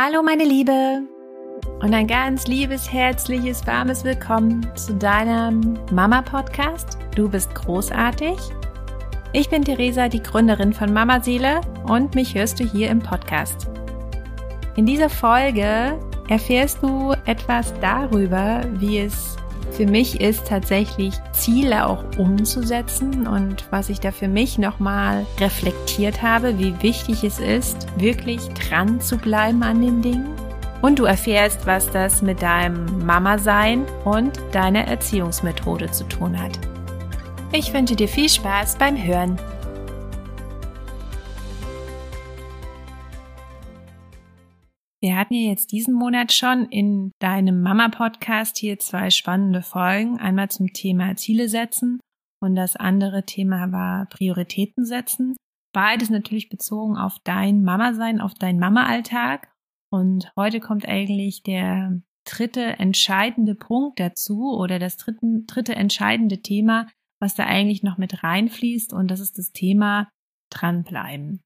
Hallo meine Liebe und ein ganz liebes, herzliches, warmes Willkommen zu deinem Mama-Podcast. Du bist großartig. Ich bin Theresa, die Gründerin von Mama Seele und mich hörst du hier im Podcast. In dieser Folge erfährst du etwas darüber, wie es für mich ist, tatsächlich Ziele auch umzusetzen und was ich da für mich nochmal reflektiert habe, wie wichtig es ist, wirklich dran zu bleiben an den Dingen. Und du erfährst, was das mit deinem Mama-Sein und deiner Erziehungsmethode zu tun hat. Ich wünsche dir viel Spaß beim Hören. Wir hatten ja jetzt diesen Monat schon in deinem Mama-Podcast hier zwei spannende Folgen. Einmal zum Thema Ziele setzen und das andere Thema war Prioritäten setzen. Beides natürlich bezogen auf dein Mama-Sein, auf deinen Mama-Alltag. Und heute kommt eigentlich der dritte entscheidende Punkt dazu oder das dritte, dritte entscheidende Thema, was da eigentlich noch mit reinfließt. Und das ist das Thema dranbleiben.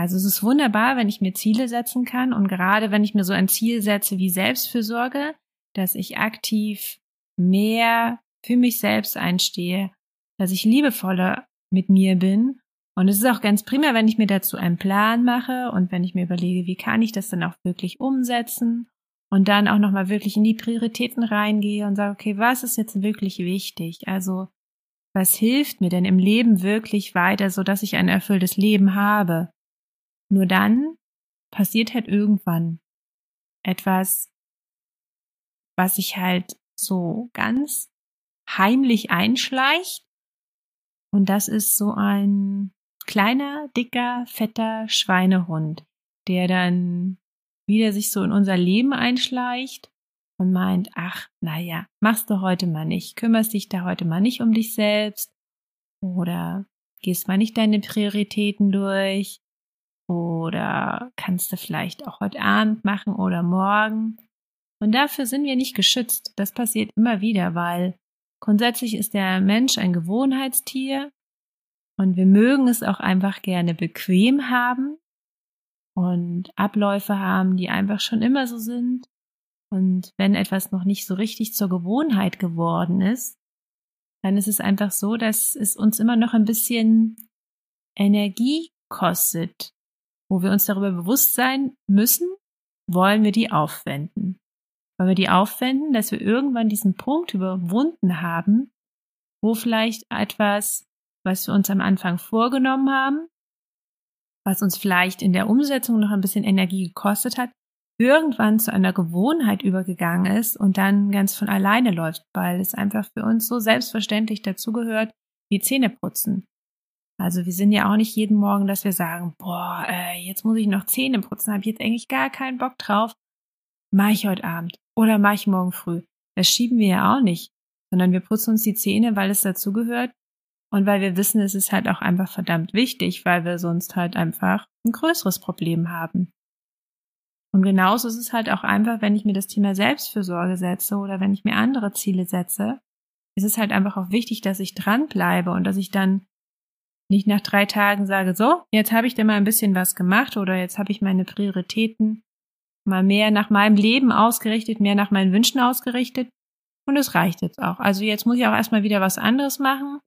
Also es ist wunderbar, wenn ich mir Ziele setzen kann und gerade wenn ich mir so ein Ziel setze wie Selbstfürsorge, dass ich aktiv mehr für mich selbst einstehe, dass ich liebevoller mit mir bin. Und es ist auch ganz prima, wenn ich mir dazu einen Plan mache und wenn ich mir überlege, wie kann ich das dann auch wirklich umsetzen und dann auch nochmal wirklich in die Prioritäten reingehe und sage, okay, was ist jetzt wirklich wichtig? Also, was hilft mir denn im Leben wirklich weiter, so dass ich ein erfülltes Leben habe? Nur dann passiert halt irgendwann etwas, was sich halt so ganz heimlich einschleicht. Und das ist so ein kleiner, dicker, fetter Schweinehund, der dann wieder sich so in unser Leben einschleicht und meint, ach, naja, machst du heute mal nicht, kümmerst dich da heute mal nicht um dich selbst oder gehst mal nicht deine Prioritäten durch oder kannst du vielleicht auch heute Abend machen oder morgen. Und dafür sind wir nicht geschützt. Das passiert immer wieder, weil grundsätzlich ist der Mensch ein Gewohnheitstier und wir mögen es auch einfach gerne bequem haben und Abläufe haben, die einfach schon immer so sind. Und wenn etwas noch nicht so richtig zur Gewohnheit geworden ist, dann ist es einfach so, dass es uns immer noch ein bisschen Energie kostet, wo wir uns darüber bewusst sein müssen, wollen wir die aufwenden. Wollen wir die aufwenden, dass wir irgendwann diesen Punkt überwunden haben, wo vielleicht etwas, was wir uns am Anfang vorgenommen haben, was uns vielleicht in der Umsetzung noch ein bisschen Energie gekostet hat, irgendwann zu einer Gewohnheit übergegangen ist und dann ganz von alleine läuft, weil es einfach für uns so selbstverständlich dazugehört, wie Zähne putzen. Also wir sind ja auch nicht jeden Morgen, dass wir sagen, boah, äh, jetzt muss ich noch Zähne putzen, habe ich jetzt eigentlich gar keinen Bock drauf. Mache ich heute Abend oder mache ich morgen früh. Das schieben wir ja auch nicht, sondern wir putzen uns die Zähne, weil es dazugehört und weil wir wissen, es ist halt auch einfach verdammt wichtig, weil wir sonst halt einfach ein größeres Problem haben. Und genauso ist es halt auch einfach, wenn ich mir das Thema Selbstfürsorge setze oder wenn ich mir andere Ziele setze, ist es halt einfach auch wichtig, dass ich dranbleibe und dass ich dann nicht nach drei Tagen sage, so, jetzt habe ich da mal ein bisschen was gemacht oder jetzt habe ich meine Prioritäten mal mehr nach meinem Leben ausgerichtet, mehr nach meinen Wünschen ausgerichtet. Und es reicht jetzt auch. Also jetzt muss ich auch erstmal wieder was anderes machen.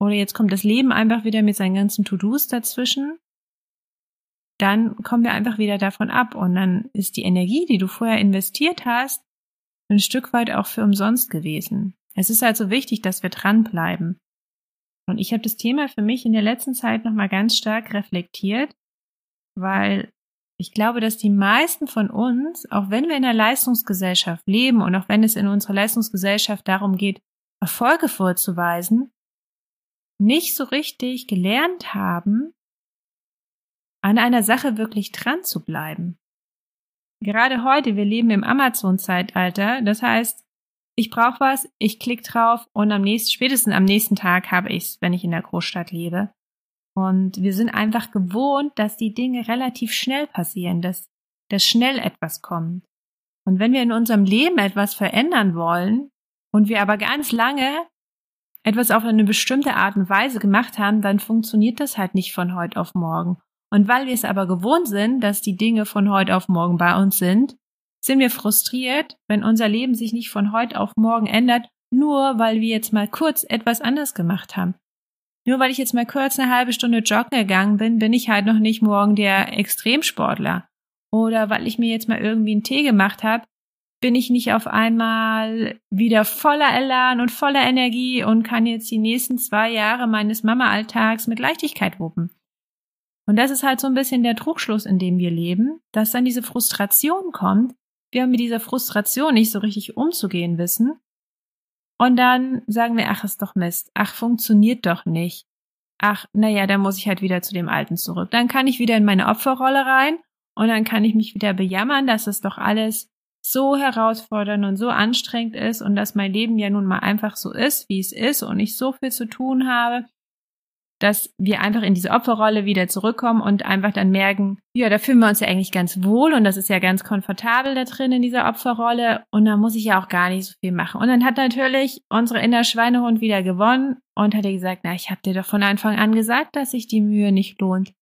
Oder jetzt kommt das Leben einfach wieder mit seinen ganzen To-Dos dazwischen. Dann kommen wir einfach wieder davon ab. Und dann ist die Energie, die du vorher investiert hast, ein Stück weit auch für umsonst gewesen. Es ist also wichtig, dass wir dranbleiben. Und ich habe das Thema für mich in der letzten Zeit nochmal ganz stark reflektiert, weil ich glaube, dass die meisten von uns, auch wenn wir in einer Leistungsgesellschaft leben und auch wenn es in unserer Leistungsgesellschaft darum geht, Erfolge vorzuweisen, nicht so richtig gelernt haben, an einer Sache wirklich dran zu bleiben. Gerade heute, wir leben im Amazon-Zeitalter, das heißt, ich brauche was, ich klicke drauf und am nächsten, spätestens am nächsten Tag habe ich es, wenn ich in der Großstadt lebe. Und wir sind einfach gewohnt, dass die Dinge relativ schnell passieren, dass, dass schnell etwas kommt. Und wenn wir in unserem Leben etwas verändern wollen und wir aber ganz lange etwas auf eine bestimmte Art und Weise gemacht haben, dann funktioniert das halt nicht von heute auf morgen. Und weil wir es aber gewohnt sind, dass die Dinge von heute auf morgen bei uns sind, sind wir frustriert, wenn unser Leben sich nicht von heute auf morgen ändert, nur weil wir jetzt mal kurz etwas anders gemacht haben. Nur weil ich jetzt mal kurz eine halbe Stunde joggen gegangen bin, bin ich halt noch nicht morgen der Extremsportler. Oder weil ich mir jetzt mal irgendwie einen Tee gemacht habe, bin ich nicht auf einmal wieder voller Elan und voller Energie und kann jetzt die nächsten zwei Jahre meines Mama-Alltags mit Leichtigkeit wuppen. Und das ist halt so ein bisschen der Trugschluss, in dem wir leben, dass dann diese Frustration kommt, wir mit dieser Frustration nicht so richtig umzugehen wissen. Und dann sagen wir, ach, ist doch Mist, ach, funktioniert doch nicht. Ach, naja, dann muss ich halt wieder zu dem Alten zurück. Dann kann ich wieder in meine Opferrolle rein und dann kann ich mich wieder bejammern, dass es doch alles so herausfordernd und so anstrengend ist und dass mein Leben ja nun mal einfach so ist, wie es ist und ich so viel zu tun habe, dass wir einfach in diese Opferrolle wieder zurückkommen und einfach dann merken, ja, da fühlen wir uns ja eigentlich ganz wohl und das ist ja ganz komfortabel da drin in dieser Opferrolle und da muss ich ja auch gar nicht so viel machen. Und dann hat natürlich unsere inner Schweinehund wieder gewonnen und hat gesagt, na, ich habe dir doch von Anfang an gesagt, dass sich die Mühe nicht lohnt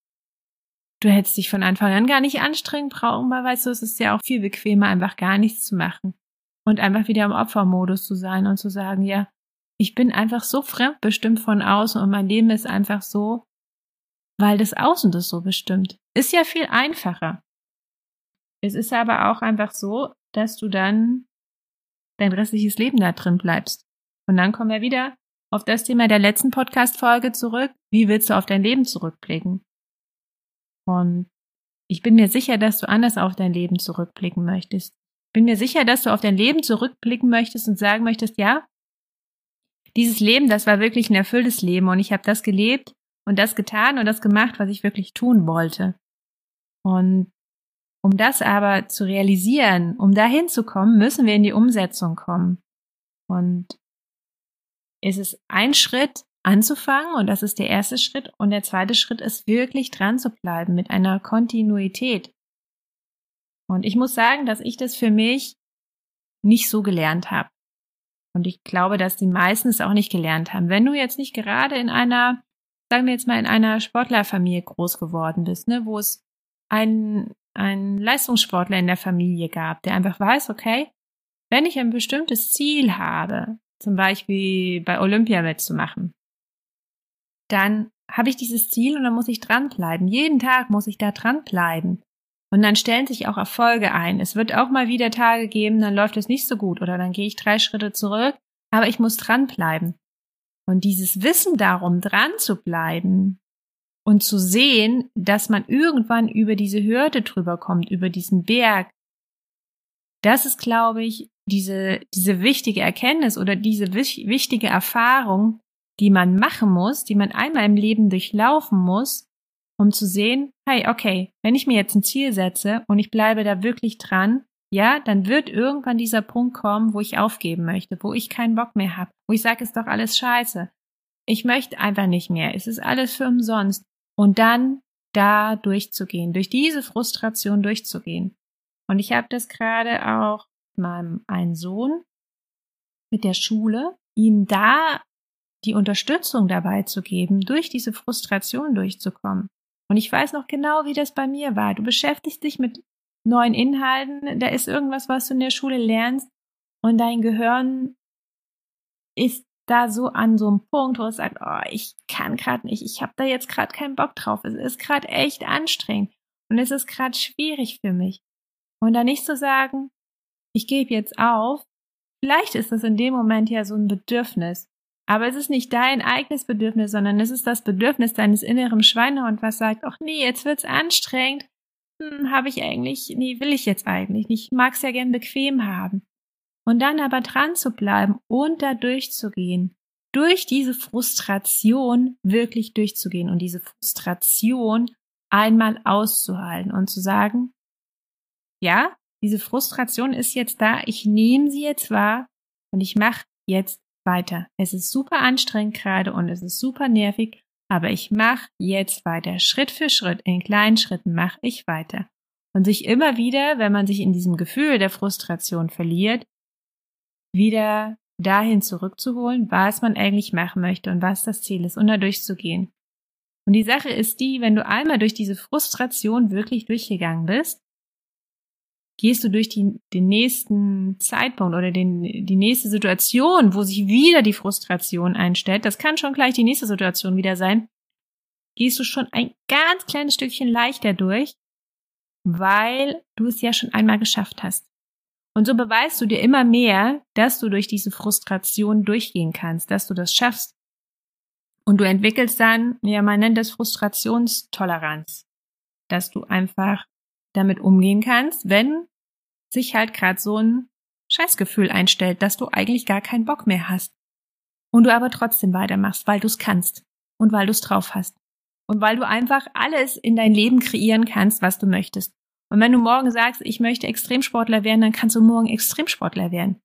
du hättest dich von Anfang an gar nicht anstrengen brauchen, weil weißt du, es ist ja auch viel bequemer, einfach gar nichts zu machen und einfach wieder im Opfermodus zu sein und zu sagen, ja, ich bin einfach so fremdbestimmt von außen und mein Leben ist einfach so, weil das Außen das so bestimmt. Ist ja viel einfacher. Es ist aber auch einfach so, dass du dann dein restliches Leben da drin bleibst. Und dann kommen wir wieder auf das Thema der letzten Podcast-Folge zurück. Wie willst du auf dein Leben zurückblicken? Und ich bin mir sicher, dass du anders auf dein Leben zurückblicken möchtest. Bin mir sicher, dass du auf dein Leben zurückblicken möchtest und sagen möchtest, ja, dieses Leben, das war wirklich ein erfülltes Leben und ich habe das gelebt und das getan und das gemacht, was ich wirklich tun wollte. Und um das aber zu realisieren, um dahin zu kommen, müssen wir in die Umsetzung kommen. Und es ist ein Schritt, anzufangen und das ist der erste Schritt. Und der zweite Schritt ist wirklich dran zu bleiben mit einer Kontinuität. Und ich muss sagen, dass ich das für mich nicht so gelernt habe. Und ich glaube, dass die meisten es auch nicht gelernt haben. Wenn du jetzt nicht gerade in einer, sagen wir jetzt mal, in einer Sportlerfamilie groß geworden bist, ne, wo es einen, einen Leistungssportler in der Familie gab, der einfach weiß, okay, wenn ich ein bestimmtes Ziel habe, zum Beispiel bei Olympia mitzumachen, dann habe ich dieses Ziel und dann muss ich dranbleiben. Jeden Tag muss ich da dranbleiben. Und dann stellen sich auch Erfolge ein. Es wird auch mal wieder Tage geben, dann läuft es nicht so gut oder dann gehe ich drei Schritte zurück, aber ich muss dranbleiben. Und dieses Wissen darum, dran zu bleiben und zu sehen, dass man irgendwann über diese Hürde drüber kommt, über diesen Berg, das ist, glaube ich, diese, diese wichtige Erkenntnis oder diese wichtige Erfahrung, die man machen muss, die man einmal im Leben durchlaufen muss, um zu sehen, hey, okay, wenn ich mir jetzt ein Ziel setze und ich bleibe da wirklich dran, ja, dann wird irgendwann dieser Punkt kommen, wo ich aufgeben möchte, wo ich keinen Bock mehr habe, wo ich sage, ist doch alles scheiße. Ich möchte einfach nicht mehr, es ist alles für umsonst. Und dann da durchzugehen, durch diese Frustration durchzugehen. Und ich habe das gerade auch meinem einen Sohn mit der Schule, ihm da die Unterstützung dabei zu geben, durch diese Frustration durchzukommen. Und ich weiß noch genau, wie das bei mir war. Du beschäftigst dich mit neuen Inhalten, da ist irgendwas, was du in der Schule lernst und dein Gehirn ist da so an so einem Punkt, wo es sagt, oh, ich kann gerade nicht, ich habe da jetzt gerade keinen Bock drauf. Es ist gerade echt anstrengend und es ist gerade schwierig für mich. Und da nicht zu sagen, ich gebe jetzt auf, vielleicht ist das in dem Moment ja so ein Bedürfnis. Aber es ist nicht dein eigenes Bedürfnis, sondern es ist das Bedürfnis deines inneren Schweinehund, was sagt, ach nee, jetzt wird's anstrengend. Hm, habe ich eigentlich, nee, will ich jetzt eigentlich nicht. Ich mag's ja gern bequem haben. Und dann aber dran zu bleiben und da durchzugehen. Durch diese Frustration wirklich durchzugehen und diese Frustration einmal auszuhalten und zu sagen, ja, diese Frustration ist jetzt da, ich nehme sie jetzt wahr und ich mache jetzt weiter. Es ist super anstrengend gerade und es ist super nervig, aber ich mache jetzt weiter. Schritt für Schritt, in kleinen Schritten mache ich weiter. Und sich immer wieder, wenn man sich in diesem Gefühl der Frustration verliert, wieder dahin zurückzuholen, was man eigentlich machen möchte und was das Ziel ist und da durchzugehen. Und die Sache ist die, wenn du einmal durch diese Frustration wirklich durchgegangen bist, gehst du durch die, den nächsten Zeitpunkt oder den, die nächste Situation, wo sich wieder die Frustration einstellt, das kann schon gleich die nächste Situation wieder sein, gehst du schon ein ganz kleines Stückchen leichter durch, weil du es ja schon einmal geschafft hast. Und so beweist du dir immer mehr, dass du durch diese Frustration durchgehen kannst, dass du das schaffst. Und du entwickelst dann, ja, man nennt das Frustrationstoleranz, dass du einfach damit umgehen kannst, wenn sich halt gerade so ein Scheißgefühl einstellt, dass du eigentlich gar keinen Bock mehr hast. Und du aber trotzdem weitermachst, weil du es kannst und weil du es drauf hast. Und weil du einfach alles in dein Leben kreieren kannst, was du möchtest. Und wenn du morgen sagst, ich möchte Extremsportler werden, dann kannst du morgen Extremsportler werden.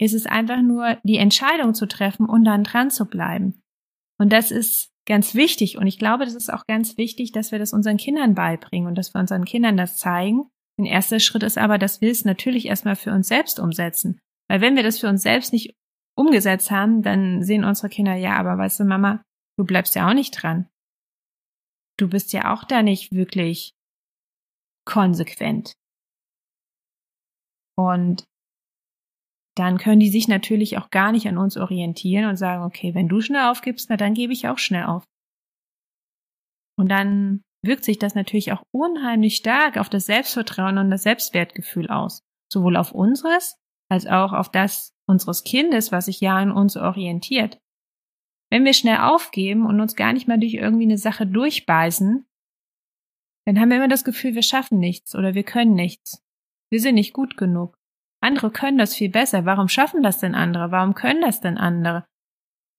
Es ist einfach nur die Entscheidung zu treffen und dann dran zu bleiben. Und das ist ganz wichtig. Und ich glaube, das ist auch ganz wichtig, dass wir das unseren Kindern beibringen und dass wir unseren Kindern das zeigen, ein erster Schritt ist aber, dass wir es natürlich erstmal für uns selbst umsetzen. Weil wenn wir das für uns selbst nicht umgesetzt haben, dann sehen unsere Kinder, ja, aber weißt du, Mama, du bleibst ja auch nicht dran. Du bist ja auch da nicht wirklich konsequent. Und dann können die sich natürlich auch gar nicht an uns orientieren und sagen, okay, wenn du schnell aufgibst, na dann gebe ich auch schnell auf. Und dann wirkt sich das natürlich auch unheimlich stark auf das Selbstvertrauen und das Selbstwertgefühl aus. Sowohl auf unseres als auch auf das unseres Kindes, was sich ja an uns orientiert. Wenn wir schnell aufgeben und uns gar nicht mal durch irgendwie eine Sache durchbeißen, dann haben wir immer das Gefühl, wir schaffen nichts oder wir können nichts. Wir sind nicht gut genug. Andere können das viel besser. Warum schaffen das denn andere? Warum können das denn andere?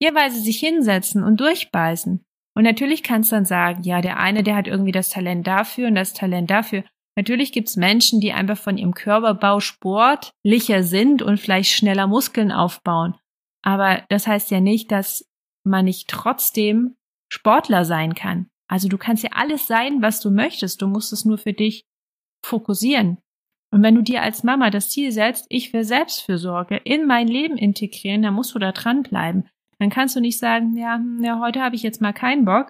Ja, weil sie sich hinsetzen und durchbeißen. Und natürlich kannst du dann sagen, ja, der eine, der hat irgendwie das Talent dafür und das Talent dafür. Natürlich gibt's Menschen, die einfach von ihrem Körperbau sportlicher sind und vielleicht schneller Muskeln aufbauen. Aber das heißt ja nicht, dass man nicht trotzdem Sportler sein kann. Also du kannst ja alles sein, was du möchtest. Du musst es nur für dich fokussieren. Und wenn du dir als Mama das Ziel setzt, ich will Selbstfürsorge in mein Leben integrieren, dann musst du da dranbleiben. Dann kannst du nicht sagen, ja, hm, ja, heute habe ich jetzt mal keinen Bock.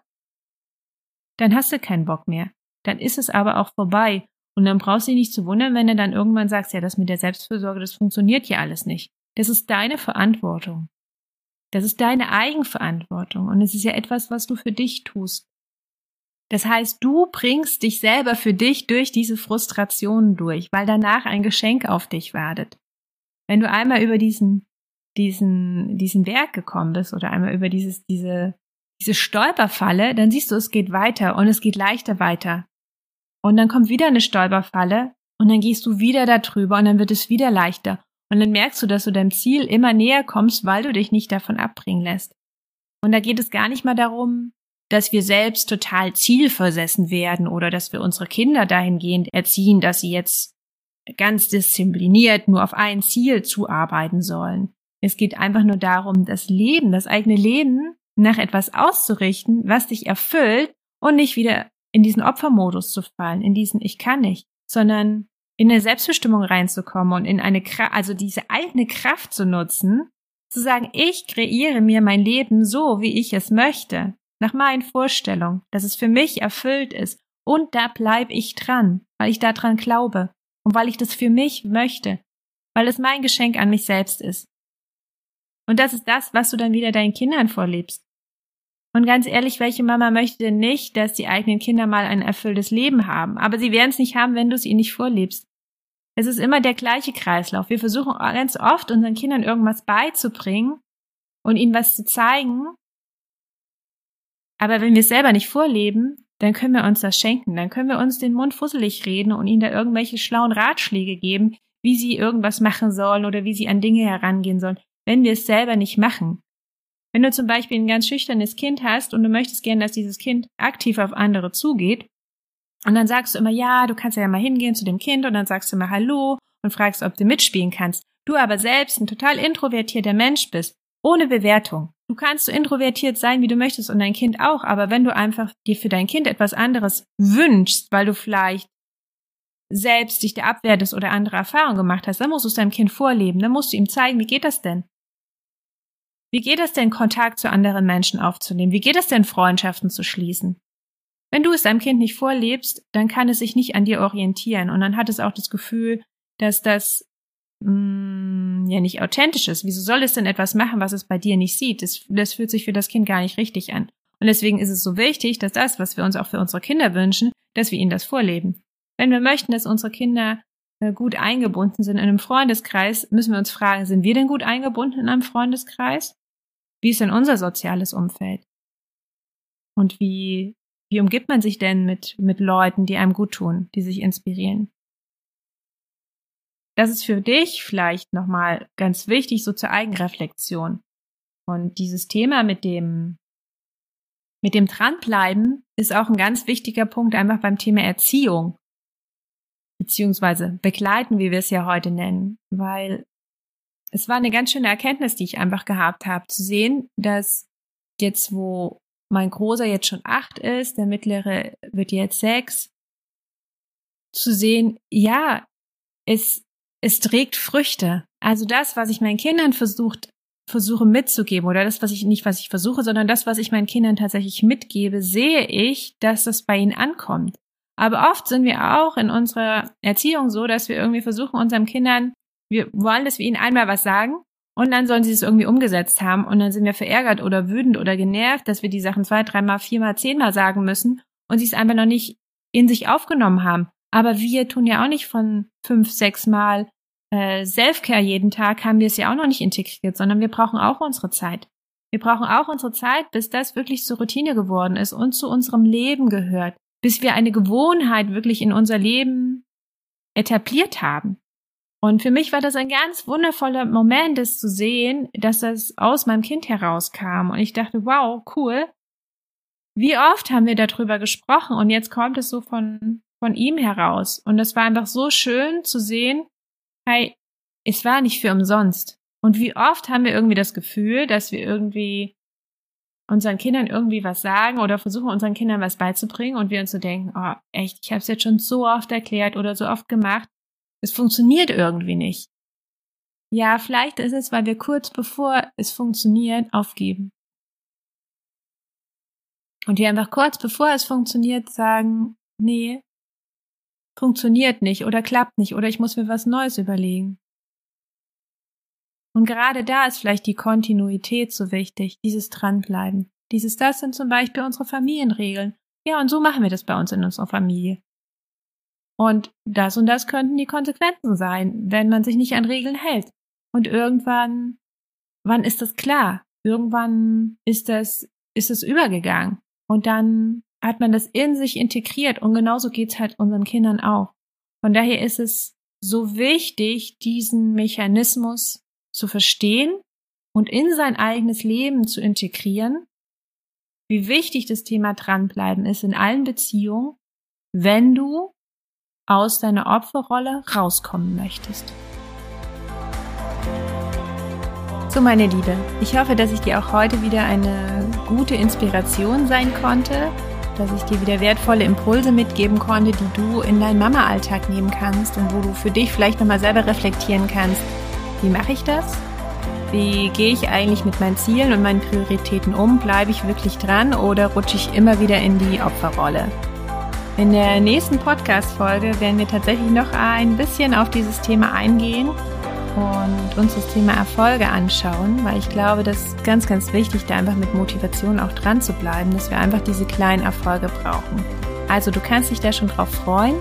Dann hast du keinen Bock mehr. Dann ist es aber auch vorbei. Und dann brauchst du dich nicht zu wundern, wenn du dann irgendwann sagst, ja, das mit der Selbstfürsorge, das funktioniert ja alles nicht. Das ist deine Verantwortung. Das ist deine Eigenverantwortung. Und es ist ja etwas, was du für dich tust. Das heißt, du bringst dich selber für dich durch diese Frustrationen durch, weil danach ein Geschenk auf dich wartet. Wenn du einmal über diesen diesen, diesen Berg gekommen bist oder einmal über dieses, diese, diese Stolperfalle, dann siehst du, es geht weiter und es geht leichter weiter. Und dann kommt wieder eine Stolperfalle und dann gehst du wieder da drüber und dann wird es wieder leichter. Und dann merkst du, dass du deinem Ziel immer näher kommst, weil du dich nicht davon abbringen lässt. Und da geht es gar nicht mal darum, dass wir selbst total zielversessen werden oder dass wir unsere Kinder dahingehend erziehen, dass sie jetzt ganz diszipliniert nur auf ein Ziel zuarbeiten sollen. Es geht einfach nur darum, das Leben, das eigene Leben nach etwas auszurichten, was dich erfüllt und nicht wieder in diesen Opfermodus zu fallen, in diesen Ich kann nicht, sondern in eine Selbstbestimmung reinzukommen und in eine Kraft, also diese eigene Kraft zu nutzen, zu sagen, ich kreiere mir mein Leben so, wie ich es möchte, nach meinen Vorstellungen, dass es für mich erfüllt ist und da bleibe ich dran, weil ich daran glaube und weil ich das für mich möchte, weil es mein Geschenk an mich selbst ist. Und das ist das, was du dann wieder deinen Kindern vorlebst. Und ganz ehrlich, welche Mama möchte denn nicht, dass die eigenen Kinder mal ein erfülltes Leben haben? Aber sie werden es nicht haben, wenn du es ihnen nicht vorlebst. Es ist immer der gleiche Kreislauf. Wir versuchen ganz oft unseren Kindern irgendwas beizubringen und ihnen was zu zeigen. Aber wenn wir es selber nicht vorleben, dann können wir uns das schenken. Dann können wir uns den Mund fusselig reden und ihnen da irgendwelche schlauen Ratschläge geben, wie sie irgendwas machen sollen oder wie sie an Dinge herangehen sollen wenn wir es selber nicht machen. Wenn du zum Beispiel ein ganz schüchternes Kind hast und du möchtest gern, dass dieses Kind aktiv auf andere zugeht, und dann sagst du immer, ja, du kannst ja mal hingehen zu dem Kind und dann sagst du immer Hallo und fragst, ob du mitspielen kannst. Du aber selbst ein total introvertierter Mensch bist, ohne Bewertung. Du kannst so introvertiert sein, wie du möchtest und dein Kind auch, aber wenn du einfach dir für dein Kind etwas anderes wünschst, weil du vielleicht selbst dich der abwertest oder andere Erfahrungen gemacht hast, dann musst du es deinem Kind vorleben, dann musst du ihm zeigen, wie geht das denn? Wie geht es denn, Kontakt zu anderen Menschen aufzunehmen? Wie geht es denn, Freundschaften zu schließen? Wenn du es deinem Kind nicht vorlebst, dann kann es sich nicht an dir orientieren und dann hat es auch das Gefühl, dass das mh, mm, ja nicht authentisch ist. Wieso soll es denn etwas machen, was es bei dir nicht sieht? Das, das fühlt sich für das Kind gar nicht richtig an. Und deswegen ist es so wichtig, dass das, was wir uns auch für unsere Kinder wünschen, dass wir ihnen das vorleben. Wenn wir möchten, dass unsere Kinder äh, gut eingebunden sind in einem Freundeskreis, müssen wir uns fragen, sind wir denn gut eingebunden in einem Freundeskreis? Wie ist denn unser soziales Umfeld? Und wie, wie umgibt man sich denn mit, mit Leuten, die einem gut tun, die sich inspirieren? Das ist für dich vielleicht nochmal ganz wichtig, so zur Eigenreflexion. Und dieses Thema mit dem, mit dem Dranbleiben ist auch ein ganz wichtiger Punkt einfach beim Thema Erziehung. Beziehungsweise begleiten, wie wir es ja heute nennen. Weil es war eine ganz schöne Erkenntnis, die ich einfach gehabt habe, zu sehen, dass jetzt, wo mein Großer jetzt schon acht ist, der mittlere wird jetzt sechs, zu sehen, ja, es, es trägt Früchte. Also das, was ich meinen Kindern versucht, versuche mitzugeben oder das, was ich nicht, was ich versuche, sondern das, was ich meinen Kindern tatsächlich mitgebe, sehe ich, dass das bei ihnen ankommt. Aber oft sind wir auch in unserer Erziehung so, dass wir irgendwie versuchen, unseren Kindern wir wollen, dass wir ihnen einmal was sagen und dann sollen sie es irgendwie umgesetzt haben und dann sind wir verärgert oder wütend oder genervt, dass wir die Sachen zwei, dreimal, viermal, zehnmal sagen müssen und sie es einfach noch nicht in sich aufgenommen haben. Aber wir tun ja auch nicht von fünf, sechs Mal äh, Selfcare jeden Tag, haben wir es ja auch noch nicht integriert, sondern wir brauchen auch unsere Zeit. Wir brauchen auch unsere Zeit, bis das wirklich zur Routine geworden ist und zu unserem Leben gehört, bis wir eine Gewohnheit wirklich in unser Leben etabliert haben. Und für mich war das ein ganz wundervoller Moment, es zu sehen, dass das aus meinem Kind herauskam. Und ich dachte, wow, cool. Wie oft haben wir darüber gesprochen und jetzt kommt es so von, von ihm heraus. Und es war einfach so schön zu sehen, hey, es war nicht für umsonst. Und wie oft haben wir irgendwie das Gefühl, dass wir irgendwie unseren Kindern irgendwie was sagen oder versuchen unseren Kindern was beizubringen und wir uns so denken, oh, echt, ich habe es jetzt schon so oft erklärt oder so oft gemacht es funktioniert irgendwie nicht. Ja, vielleicht ist es, weil wir kurz bevor es funktioniert, aufgeben. Und wir einfach kurz bevor es funktioniert sagen, nee, funktioniert nicht oder klappt nicht oder ich muss mir was Neues überlegen. Und gerade da ist vielleicht die Kontinuität so wichtig, dieses Dranbleiben. Dieses, das sind zum Beispiel unsere Familienregeln. Ja, und so machen wir das bei uns in unserer Familie. Und das und das könnten die Konsequenzen sein, wenn man sich nicht an Regeln hält. Und irgendwann, wann ist das klar? Irgendwann ist das, ist es übergegangen. Und dann hat man das in sich integriert. Und genauso geht's halt unseren Kindern auch. Von daher ist es so wichtig, diesen Mechanismus zu verstehen und in sein eigenes Leben zu integrieren, wie wichtig das Thema dranbleiben ist in allen Beziehungen, wenn du aus deiner Opferrolle rauskommen möchtest. So, meine Liebe, ich hoffe, dass ich dir auch heute wieder eine gute Inspiration sein konnte, dass ich dir wieder wertvolle Impulse mitgeben konnte, die du in deinen Mama-Alltag nehmen kannst und wo du für dich vielleicht nochmal selber reflektieren kannst. Wie mache ich das? Wie gehe ich eigentlich mit meinen Zielen und meinen Prioritäten um? Bleibe ich wirklich dran oder rutsche ich immer wieder in die Opferrolle? In der nächsten Podcast-Folge werden wir tatsächlich noch ein bisschen auf dieses Thema eingehen und uns das Thema Erfolge anschauen, weil ich glaube, das ist ganz, ganz wichtig, da einfach mit Motivation auch dran zu bleiben, dass wir einfach diese kleinen Erfolge brauchen. Also du kannst dich da schon drauf freuen.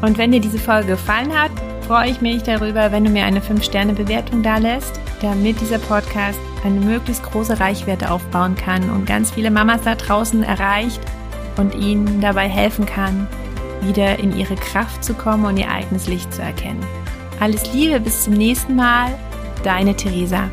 Und wenn dir diese Folge gefallen hat, freue ich mich darüber, wenn du mir eine 5-Sterne-Bewertung da lässt, damit dieser Podcast eine möglichst große Reichweite aufbauen kann und ganz viele Mamas da draußen erreicht und ihnen dabei helfen kann, wieder in ihre Kraft zu kommen und ihr eigenes Licht zu erkennen. Alles Liebe, bis zum nächsten Mal, deine Theresa.